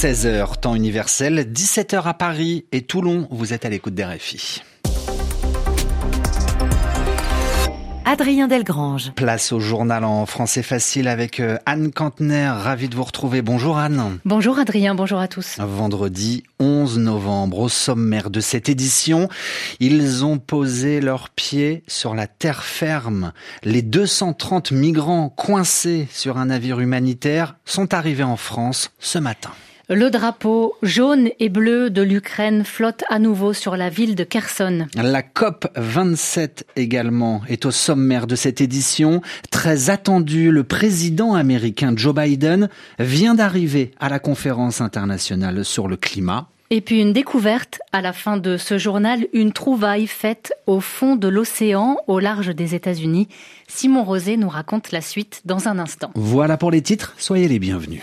16h, temps universel, 17h à Paris et Toulon, vous êtes à l'écoute des RFI. Adrien Delgrange. Place au journal en français facile avec euh, Anne Kantner. Ravi de vous retrouver. Bonjour Anne. Bonjour Adrien, bonjour à tous. Vendredi 11 novembre, au sommaire de cette édition, ils ont posé leurs pieds sur la terre ferme. Les 230 migrants coincés sur un navire humanitaire sont arrivés en France ce matin. Le drapeau jaune et bleu de l'Ukraine flotte à nouveau sur la ville de Kherson. La COP 27 également est au sommaire de cette édition. Très attendu, le président américain Joe Biden vient d'arriver à la conférence internationale sur le climat. Et puis une découverte à la fin de ce journal, une trouvaille faite au fond de l'océan au large des États-Unis. Simon Rosé nous raconte la suite dans un instant. Voilà pour les titres, soyez les bienvenus.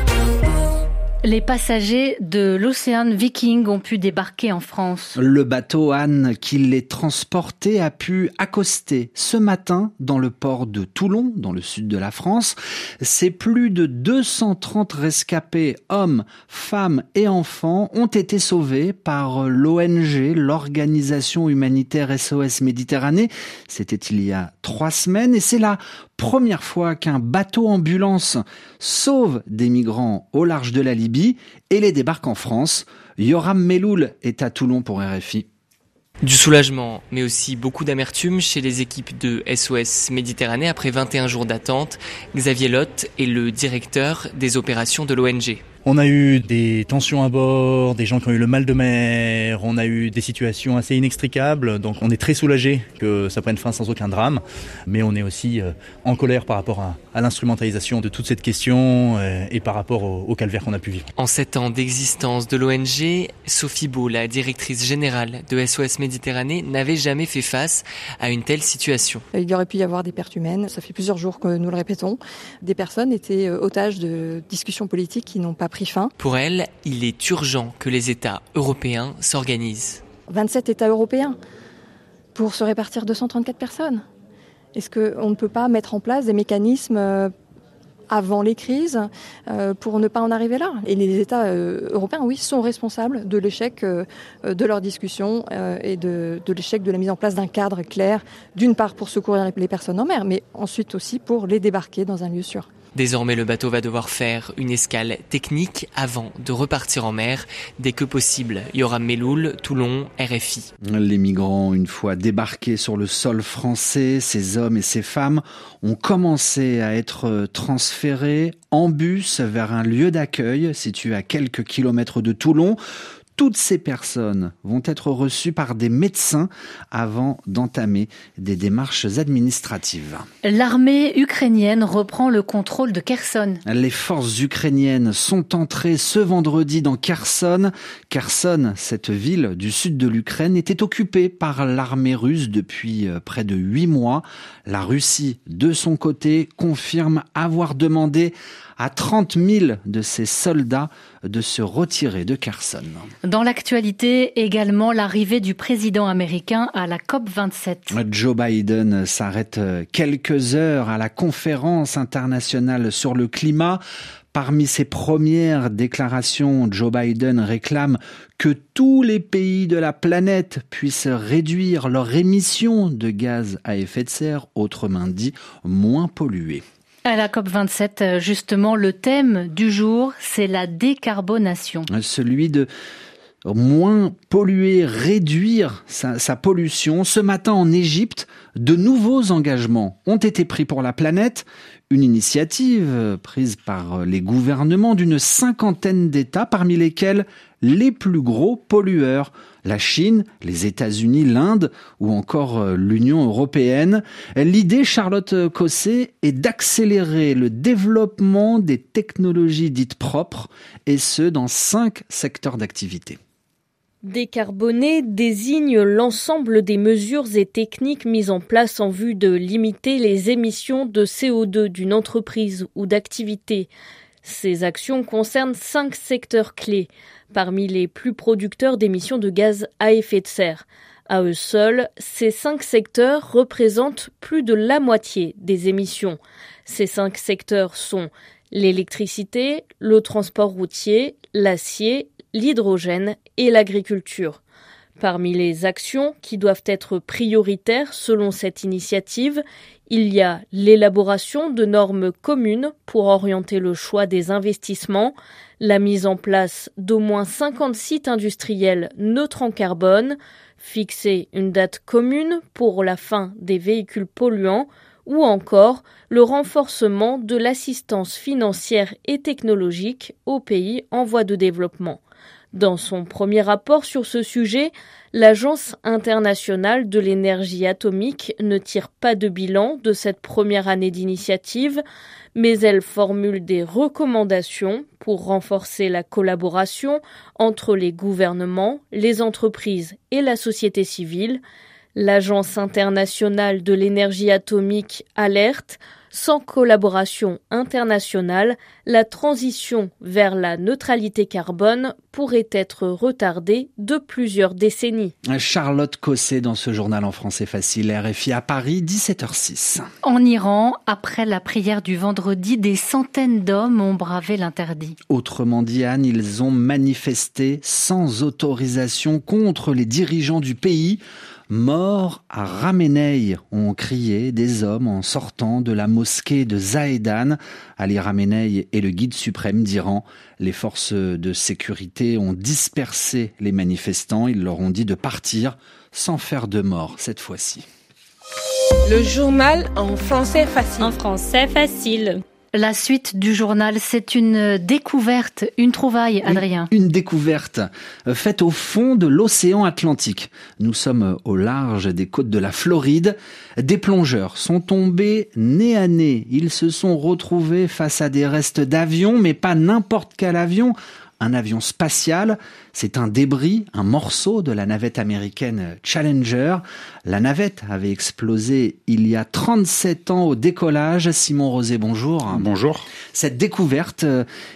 Les passagers de l'Océan Viking ont pu débarquer en France. Le bateau Anne qui les transportait a pu accoster ce matin dans le port de Toulon, dans le sud de la France. Ces plus de 230 rescapés, hommes, femmes et enfants, ont été sauvés par l'ONG, l'organisation humanitaire SOS Méditerranée. C'était il y a trois semaines et c'est la première fois qu'un bateau ambulance sauve des migrants au large de la Libye et les débarque en France. Yoram Meloul est à Toulon pour RFI. Du soulagement, mais aussi beaucoup d'amertume chez les équipes de SOS Méditerranée après 21 jours d'attente. Xavier Lotte est le directeur des opérations de l'ONG. On a eu des tensions à bord, des gens qui ont eu le mal de mer, on a eu des situations assez inextricables, donc on est très soulagé que ça prenne fin sans aucun drame, mais on est aussi euh, en colère par rapport à, l'instrumentalisation de toute cette question euh, et par rapport au, calvaire qu'on a pu vivre. En sept ans d'existence de l'ONG, Sophie Beau, la directrice générale de SOS Méditerranée, n'avait jamais fait face à une telle situation. Il y aurait pu y avoir des pertes humaines, ça fait plusieurs jours que nous le répétons. Des personnes étaient euh, otages de discussions politiques qui n'ont pas pris fin. Pour elle, il est urgent que les États européens s'organisent. 27 États européens pour se répartir 234 personnes. Est-ce qu'on ne peut pas mettre en place des mécanismes euh, avant les crises euh, pour ne pas en arriver là? Et les États euh, européens, oui, sont responsables de l'échec de leurs discussions et de, de l'échec de la mise en place d'un cadre clair, d'une part pour secourir les personnes en mer, mais ensuite aussi pour les débarquer dans un lieu sûr. Désormais, le bateau va devoir faire une escale technique avant de repartir en mer dès que possible. Yoram Meloul, Toulon, RFI. Les migrants, une fois débarqués sur le sol français, ces hommes et ces femmes ont commencé à être transférés en bus vers un lieu d'accueil situé à quelques kilomètres de Toulon toutes ces personnes vont être reçues par des médecins avant d'entamer des démarches administratives. L'armée ukrainienne reprend le contrôle de Kherson. Les forces ukrainiennes sont entrées ce vendredi dans Kherson. Kherson, cette ville du sud de l'Ukraine, était occupée par l'armée russe depuis euh, près de huit mois. La Russie, de son côté, confirme avoir demandé à 30 000 de ses soldats de se retirer de Kherson. Dans l'actualité, également l'arrivée du président américain à la COP27. Joe Biden s'arrête quelques heures à la conférence internationale sur le climat. Parmi ses premières déclarations, Joe Biden réclame que tous les pays de la planète puissent réduire leur émissions de gaz à effet de serre, autrement dit moins polluer. À la COP27, justement, le thème du jour, c'est la décarbonation. Celui de moins polluer, réduire sa, sa, pollution. Ce matin en Égypte, de nouveaux engagements ont été pris pour la planète. Une initiative prise par les gouvernements d'une cinquantaine d'États, parmi lesquels les plus gros pollueurs, la Chine, les États-Unis, l'Inde ou encore euh, l'Union européenne. L'idée, Charlotte Cosset, est d'accélérer le développement des technologies dites propres, et ce, dans cinq secteurs d'activité. Décarboner désigne l'ensemble des mesures et techniques mises en place en vue de limiter les émissions de CO2 d'une entreprise ou d'activité. Ces actions concernent cinq secteurs clés, parmi les plus producteurs d'émissions de gaz à effet de serre. À eux seuls, ces cinq secteurs représentent plus de la moitié des émissions. Ces cinq secteurs sont l'électricité, le transport routier, l'acier, l'hydrogène et l'agriculture. Parmi les actions qui doivent être prioritaires selon cette initiative, il y a l'élaboration de normes communes pour orienter le choix des investissements, la mise en place d'au moins 50 sites industriels neutres en carbone, fixer une date commune pour la fin des véhicules polluants, ou encore le renforcement de l'assistance financière et technologique aux pays en voie de développement. Dans son premier rapport sur ce sujet, l'Agence internationale de l'énergie atomique ne tire pas de bilan de cette première année d'initiative, mais elle formule des recommandations pour renforcer la collaboration entre les gouvernements, les entreprises et la société civile. L'Agence internationale de l'énergie atomique alerte sans collaboration internationale, la transition vers la neutralité carbone pourrait être retardée de plusieurs décennies. Charlotte Cosset dans ce journal en français facile, RFI à Paris, 17h06. En Iran, après la prière du vendredi, des centaines d'hommes ont bravé l'interdit. Autrement dit, Anne, ils ont manifesté sans autorisation contre les dirigeants du pays Mort à Ramenei, ont crié des hommes en sortant de la mosquée de Zahedan. Ali Ramenei est le guide suprême d'Iran. Les forces de sécurité ont dispersé les manifestants. Ils leur ont dit de partir sans faire de mort cette fois-ci. Le journal en français facile. En français facile. La suite du journal, c'est une découverte, une trouvaille, Adrien. Une, découverte euh, faite au fond de l'océan Atlantique. Nous sommes au large des côtes de la Floride. Des plongeurs sont tombés nez à nez. Ils se sont retrouvés face à des restes d'avions, mais pas n'importe quel avion, un avion spatial. C'est un débris, un morceau de la navette américaine Challenger. La navette avait explosé il y a 37 ans au décollage. Simon Rosé, bonjour. Bonjour. Cette découverte,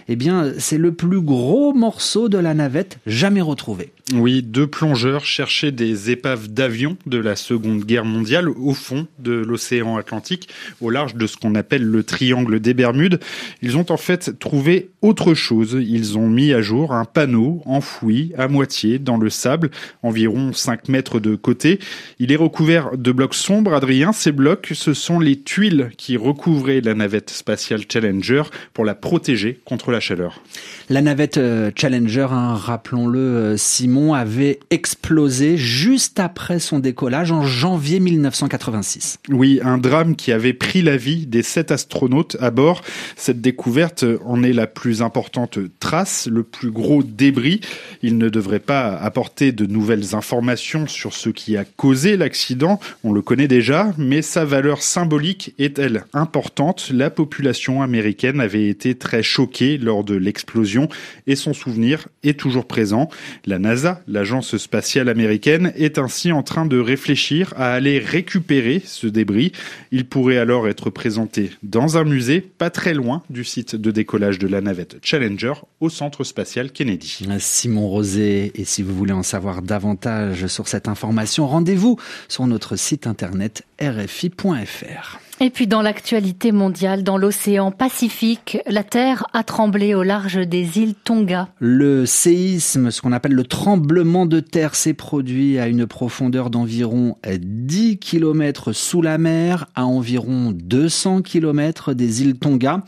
eh bien, c'est le plus gros morceau de la navette jamais retrouvé. Oui, deux plongeurs cherchaient des épaves d'avions de la Seconde Guerre mondiale au fond de l'océan Atlantique, au large de ce qu'on appelle le triangle des Bermudes. Ils ont en fait trouvé autre chose. Ils ont mis à jour un panneau enfoui à moitié dans le sable, environ 5 mètres de côté. Il est recouvert de blocs sombres. Adrien, ces blocs, ce sont les tuiles qui recouvraient la navette spatiale Challenger pour la protéger contre la chaleur. La navette euh, Challenger, hein, rappelons-le, euh, Simon, avait explosé juste après son décollage en janvier 1986. Oui, un drame qui avait pris la vie des sept astronautes à bord. Cette découverte en est la plus importante trace, le plus gros débris. Il ne devrait pas apporter de nouvelles informations sur ce qui a causé l'accident. On le connaît déjà, mais sa valeur symbolique est-elle importante La population américaine avait été très choquée lors de l'explosion et son souvenir est toujours présent. La NASA, l'agence spatiale américaine, est ainsi en train de réfléchir à aller récupérer ce débris. Il pourrait alors être présenté dans un musée pas très loin du site de décollage de la navette Challenger au centre spatial Kennedy. Simon Rosé, et si vous voulez en savoir davantage sur cette information, rendez-vous sur notre site internet rfi.fr. Et puis dans l'actualité mondiale, dans l'océan Pacifique, la Terre a tremblé au large des îles Tonga. Le séisme, ce qu'on appelle le tremblement de terre, s'est produit à une profondeur d'environ 10 km sous la mer, à environ 200 km des îles Tonga.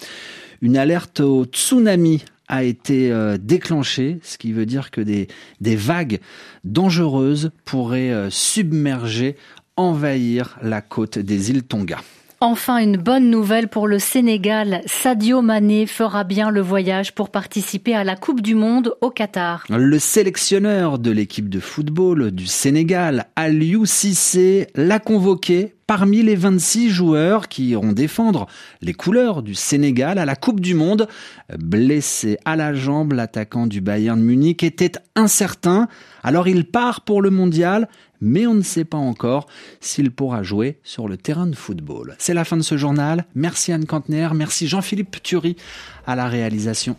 Une alerte au tsunami a été euh, déclenchée, ce qui veut dire que des, des vagues dangereuses pourraient euh, submerger, envahir la côte des îles Tonga. Enfin, une bonne nouvelle pour le Sénégal. Sadio Mané fera bien le voyage pour participer à la Coupe du Monde au Qatar. Le sélectionneur de l'équipe de football du Sénégal, Aliou Cissé, l'a convoqué parmi les 26 joueurs qui iront défendre les couleurs du Sénégal à la Coupe du Monde. Blessé à la jambe, l'attaquant du Bayern Munich était incertain. Alors il part pour le mondial, mais on ne sait pas encore s'il pourra jouer sur le terrain de football. C'est la fin de ce journal. Merci Anne Cantner, merci Jean-Philippe Thury à la réalisation.